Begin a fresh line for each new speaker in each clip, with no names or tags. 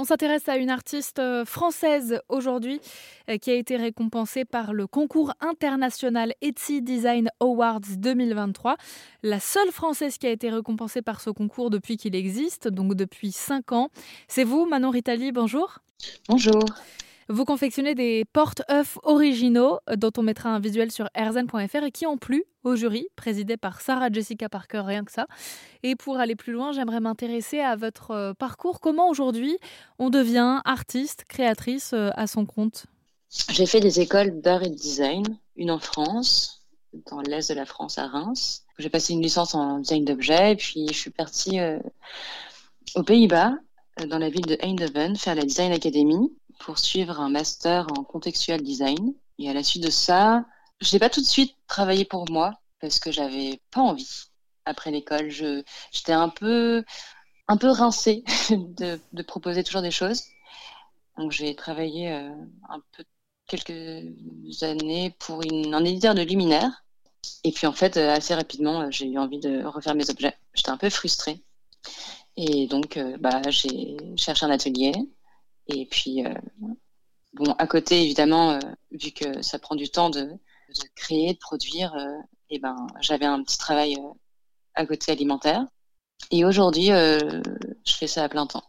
On s'intéresse à une artiste euh, française aujourd'hui euh, qui a été récompensée par le concours international Etsy Design Awards 2023. La seule française qui a été récompensée par ce concours depuis qu'il existe, donc depuis 5 ans. C'est vous, Manon Ritali, bonjour.
Bonjour.
Vous confectionnez des porte-œufs originaux euh, dont on mettra un visuel sur erzen.fr et qui ont plu au jury, présidé par Sarah Jessica Parker, rien que ça. Et pour aller plus loin, j'aimerais m'intéresser à votre euh, parcours. Comment aujourd'hui on devient artiste, créatrice euh, à son compte?
J'ai fait des écoles d'art et de design, une en France, dans l'est de la France, à Reims. J'ai passé une licence en design d'objets et puis je suis partie aux Pays-Bas, dans la ville de Eindhoven, faire la Design Academy pour suivre un master en contextual design. Et à la suite de ça, je n'ai pas tout de suite travaillé pour moi parce que j'avais pas envie. Après l'école, j'étais un peu, un peu rincée de, de, proposer toujours des choses. Donc j'ai travaillé euh, un peu quelques années pour une, un éditeur de luminaires. Et puis en fait, euh, assez rapidement, euh, j'ai eu envie de refaire mes objets. J'étais un peu frustrée. Et donc, bah, j'ai cherché un atelier. Et puis, euh, bon, à côté, évidemment, euh, vu que ça prend du temps de, créer, de produire, et euh, eh ben, j'avais un petit travail à côté alimentaire. Et aujourd'hui, je fais ça à plein temps.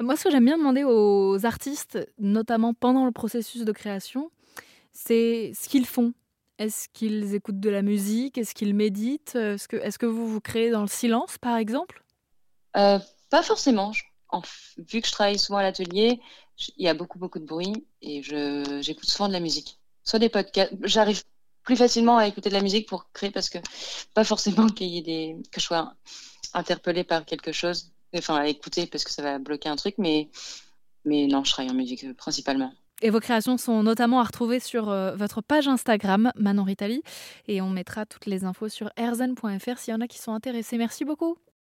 Moi, ce que j'aime bien demander aux artistes, notamment pendant le processus de création, c'est ce qu'ils font. Est-ce qu'ils écoutent de la musique? Est-ce qu'ils méditent? Est-ce que, est que vous vous créez dans le silence, par exemple?
Pas forcément vu que je travaille souvent à l'atelier, il y a beaucoup, beaucoup de bruit et j'écoute souvent de la musique. Soit des podcasts. J'arrive plus facilement à écouter de la musique pour créer parce que pas forcément qu'il y ait des, que je sois interpellée par quelque chose, enfin à écouter parce que ça va bloquer un truc, mais, mais non, je travaille en musique euh, principalement.
Et vos créations sont notamment à retrouver sur euh, votre page Instagram, Manon Ritali. Et on mettra toutes les infos sur erzen.fr s'il y en a qui sont intéressés. Merci beaucoup.